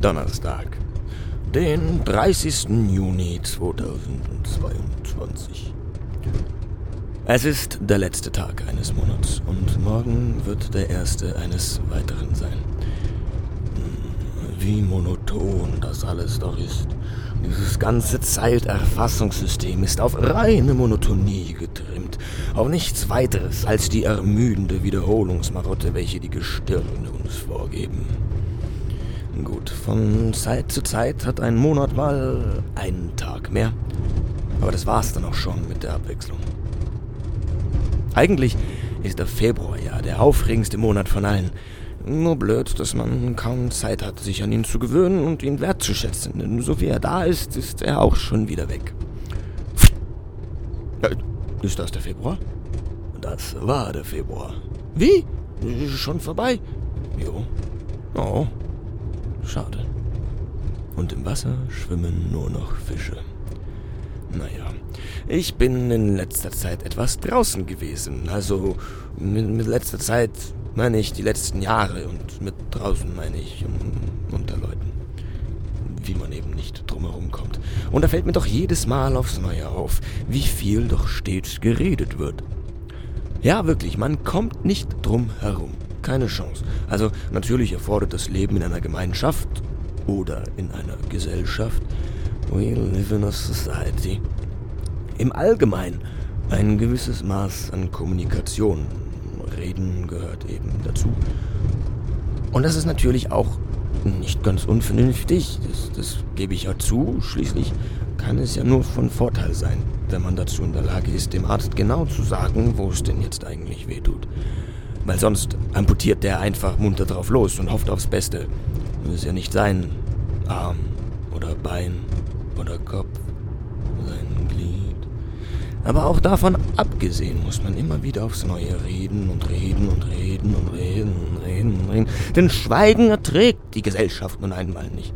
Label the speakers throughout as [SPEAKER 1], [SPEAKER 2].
[SPEAKER 1] Donnerstag, den 30. Juni 2022. Es ist der letzte Tag eines Monats und morgen wird der erste eines weiteren sein. Wie monoton das alles doch ist. Dieses ganze Zeiterfassungssystem ist auf reine Monotonie getrimmt, auf nichts weiteres als die ermüdende Wiederholungsmarotte, welche die Gestirne uns vorgeben. Gut, von Zeit zu Zeit hat ein Monat mal einen Tag mehr, aber das war's dann auch schon mit der Abwechslung. Eigentlich ist der Februar ja der aufregendste Monat von allen. Nur blöd, dass man kaum Zeit hat, sich an ihn zu gewöhnen und ihn wertzuschätzen. Denn so wie er da ist, ist er auch schon wieder weg. Äh, ist das der Februar? Das war der Februar. Wie? Schon vorbei? Jo. Oh. Und im Wasser schwimmen nur noch Fische. Naja, ich bin in letzter Zeit etwas draußen gewesen. Also mit, mit letzter Zeit meine ich die letzten Jahre und mit draußen meine ich um, unter Leuten. Wie man eben nicht drumherum kommt. Und da fällt mir doch jedes Mal aufs Neue auf, wie viel doch stets geredet wird. Ja, wirklich, man kommt nicht drum herum. Keine Chance. Also natürlich erfordert das Leben in einer Gemeinschaft oder in einer Gesellschaft. We live in a society. Im Allgemeinen ein gewisses Maß an Kommunikation, Reden gehört eben dazu. Und das ist natürlich auch nicht ganz unvernünftig, das, das gebe ich ja zu. Schließlich kann es ja nur von Vorteil sein, wenn man dazu in der Lage ist, dem Arzt genau zu sagen, wo es denn jetzt eigentlich weh tut. Weil sonst amputiert der einfach munter drauf los und hofft aufs Beste. Muss ja nicht sein Arm oder Bein oder Kopf aber auch davon abgesehen muss man immer wieder aufs Neue reden und reden und reden und reden und reden und reden. Denn Schweigen erträgt die Gesellschaft nun einmal nicht.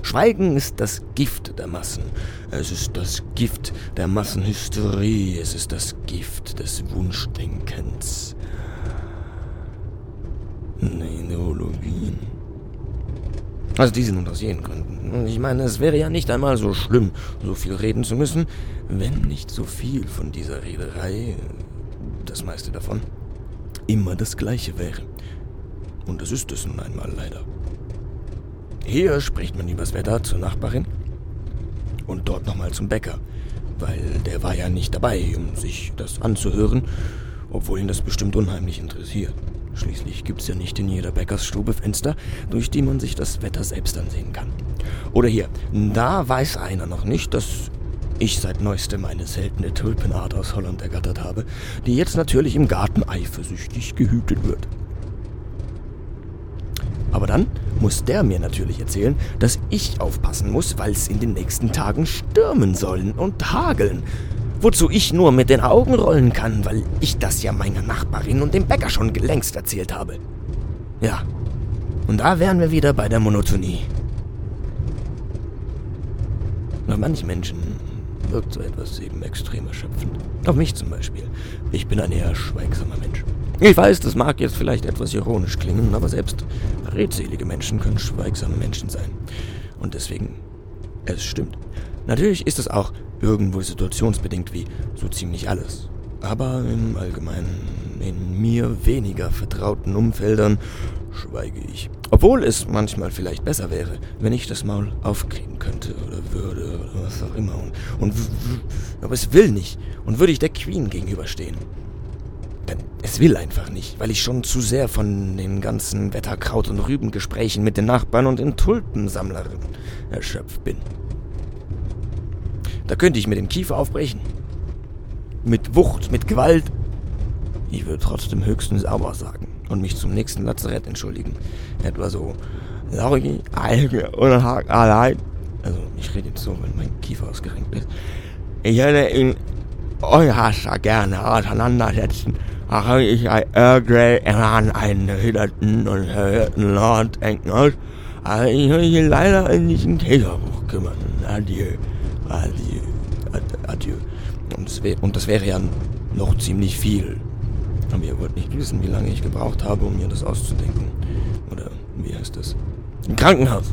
[SPEAKER 1] Schweigen ist das Gift der Massen. Es ist das Gift der Massenhysterie. Es ist das Gift des Wunschdenkens. Neurologien. Also diese nun aus jenen Gründen. Ich meine, es wäre ja nicht einmal so schlimm, so viel reden zu müssen, wenn nicht so viel von dieser Rederei, das meiste davon, immer das gleiche wäre. Und das ist es nun einmal leider. Hier spricht man übers Wetter zur Nachbarin und dort nochmal zum Bäcker, weil der war ja nicht dabei, um sich das anzuhören, obwohl ihn das bestimmt unheimlich interessiert. Schließlich gibt's ja nicht in jeder Bäckersstube Fenster, durch die man sich das Wetter selbst ansehen kann. Oder hier, da weiß einer noch nicht, dass ich seit neuestem eine seltene Tulpenart aus Holland ergattert habe, die jetzt natürlich im Garten eifersüchtig gehütet wird. Aber dann muss der mir natürlich erzählen, dass ich aufpassen muss, weil es in den nächsten Tagen stürmen sollen und hageln wozu ich nur mit den Augen rollen kann, weil ich das ja meiner Nachbarin und dem Bäcker schon längst erzählt habe. Ja, und da wären wir wieder bei der Monotonie. Auf manchen Menschen wirkt so etwas eben extrem erschöpfend. Auf mich zum Beispiel. Ich bin ein eher schweigsamer Mensch. Ich weiß, das mag jetzt vielleicht etwas ironisch klingen, aber selbst redselige Menschen können schweigsame Menschen sein. Und deswegen, es stimmt. Natürlich ist es auch irgendwo situationsbedingt wie so ziemlich alles. Aber im Allgemeinen, in mir weniger vertrauten Umfeldern, schweige ich. Obwohl es manchmal vielleicht besser wäre, wenn ich das Maul aufkriegen könnte oder würde oder was auch immer. Und, und aber es will nicht. Und würde ich der Queen gegenüberstehen. Denn es will einfach nicht, weil ich schon zu sehr von den ganzen Wetterkraut- und Rübengesprächen mit den Nachbarn und den Tulpensammlerinnen erschöpft bin. Da könnte ich mir den Kiefer aufbrechen. Mit Wucht, mit Gewalt. Ich würde trotzdem höchstens sauber sagen und mich zum nächsten Lazarett entschuldigen. Etwa so, Lauri, Alge oder Haag allein. Also, ich rede jetzt so, wenn mein Kiefer ausgerenkt ist. Ich hätte ihn euer Hasser gerne auseinandersetzen, auch ich ein Earl Grey an einen erhiderten und verhörten Lord denken muss. Aber ich will mich leider in diesen Käserbuch kümmern. Adieu. Adieu. Adieu. Und das, wär, und das wäre ja noch ziemlich viel. Aber ihr wollt nicht wissen, wie lange ich gebraucht habe, um mir das auszudenken. Oder wie heißt das? Im Krankenhaus.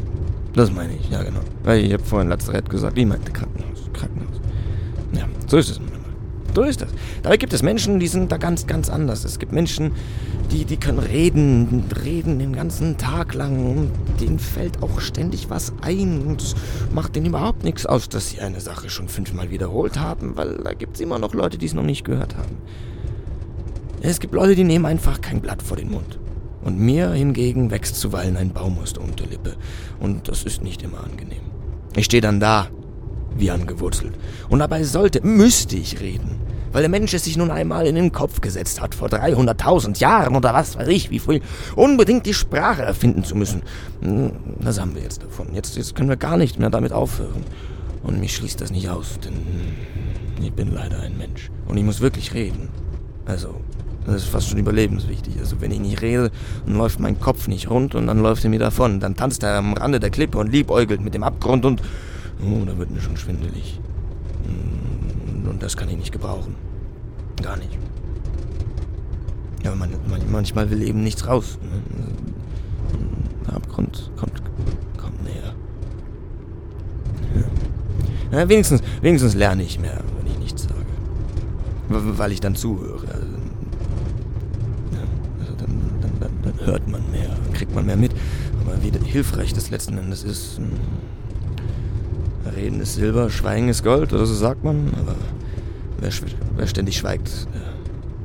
[SPEAKER 1] Das meine ich, ja genau. Weil ich habe vorhin Lazarett gesagt, ich meinte Krankenhaus. Krankenhaus. Ja, so ist es. So ist das. Dabei gibt es Menschen, die sind da ganz, ganz anders. Es gibt Menschen, die, die können reden, reden den ganzen Tag lang und denen fällt auch ständig was ein und es macht denen überhaupt nichts aus, dass sie eine Sache schon fünfmal wiederholt haben, weil da gibt es immer noch Leute, die es noch nicht gehört haben. Es gibt Leute, die nehmen einfach kein Blatt vor den Mund. Und mir hingegen wächst zuweilen ein Baum aus der Unterlippe. Und das ist nicht immer angenehm. Ich stehe dann da, wie angewurzelt. Und dabei sollte, müsste ich reden weil der Mensch es sich nun einmal in den Kopf gesetzt hat, vor 300.000 Jahren oder was weiß ich, wie früh, unbedingt die Sprache erfinden zu müssen. Hm, das haben wir jetzt davon. Jetzt, jetzt können wir gar nicht mehr damit aufhören. Und mich schließt das nicht aus, denn ich bin leider ein Mensch. Und ich muss wirklich reden. Also, das ist fast schon überlebenswichtig. Also, wenn ich nicht rede, dann läuft mein Kopf nicht rund und dann läuft er mir davon. Dann tanzt er am Rande der Klippe und liebäugelt mit dem Abgrund und. Oh, da wird mir schon schwindelig. Hm, und das kann ich nicht gebrauchen. Gar nicht. Ja, man, man, manchmal will eben nichts raus. Ne? Der Abgrund kommt, kommt näher. Ja. Ja, wenigstens, wenigstens lerne ich mehr, wenn ich nichts sage. Weil ich dann zuhöre. Also, ja, also dann, dann, dann, dann, hört man mehr, kriegt man mehr mit. Aber wie hilfreich das letzten Endes ist. Hm. Reden ist Silber, Schweigen ist Gold, oder so sagt man. Aber Wer, wer ständig schweigt,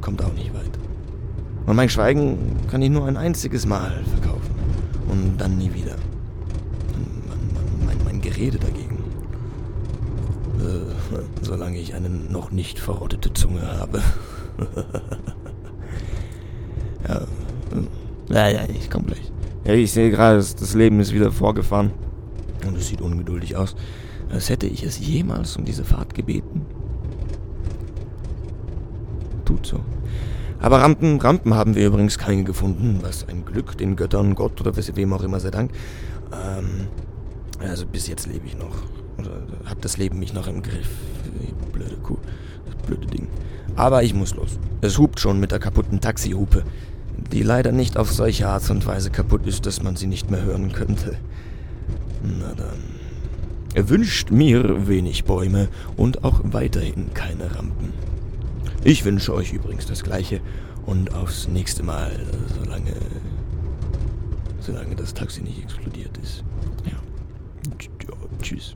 [SPEAKER 1] kommt auch nicht weit. Und mein Schweigen kann ich nur ein einziges Mal verkaufen. Und dann nie wieder. Mein, mein, mein Gerede dagegen. Äh, solange ich eine noch nicht verrottete Zunge habe. ja. Ja, ja, ich komm gleich. Ja, ich sehe gerade, das Leben ist wieder vorgefahren. Und es sieht ungeduldig aus. Als hätte ich es jemals um diese Fahrt gebeten tut so. Aber Rampen, Rampen haben wir übrigens keine gefunden, was ein Glück, den Göttern, Gott oder wem auch immer sei Dank. Ähm, also bis jetzt lebe ich noch. Oder hat das Leben mich noch im Griff. Blöde Kuh. Das blöde Ding. Aber ich muss los. Es hupt schon mit der kaputten Taxihupe, die leider nicht auf solche Art und Weise kaputt ist, dass man sie nicht mehr hören könnte. Na dann. Er wünscht mir wenig Bäume und auch weiterhin keine Rampen. Ich wünsche euch übrigens das Gleiche und aufs nächste Mal, solange, solange das Taxi nicht explodiert ist. Ja. Tschüss.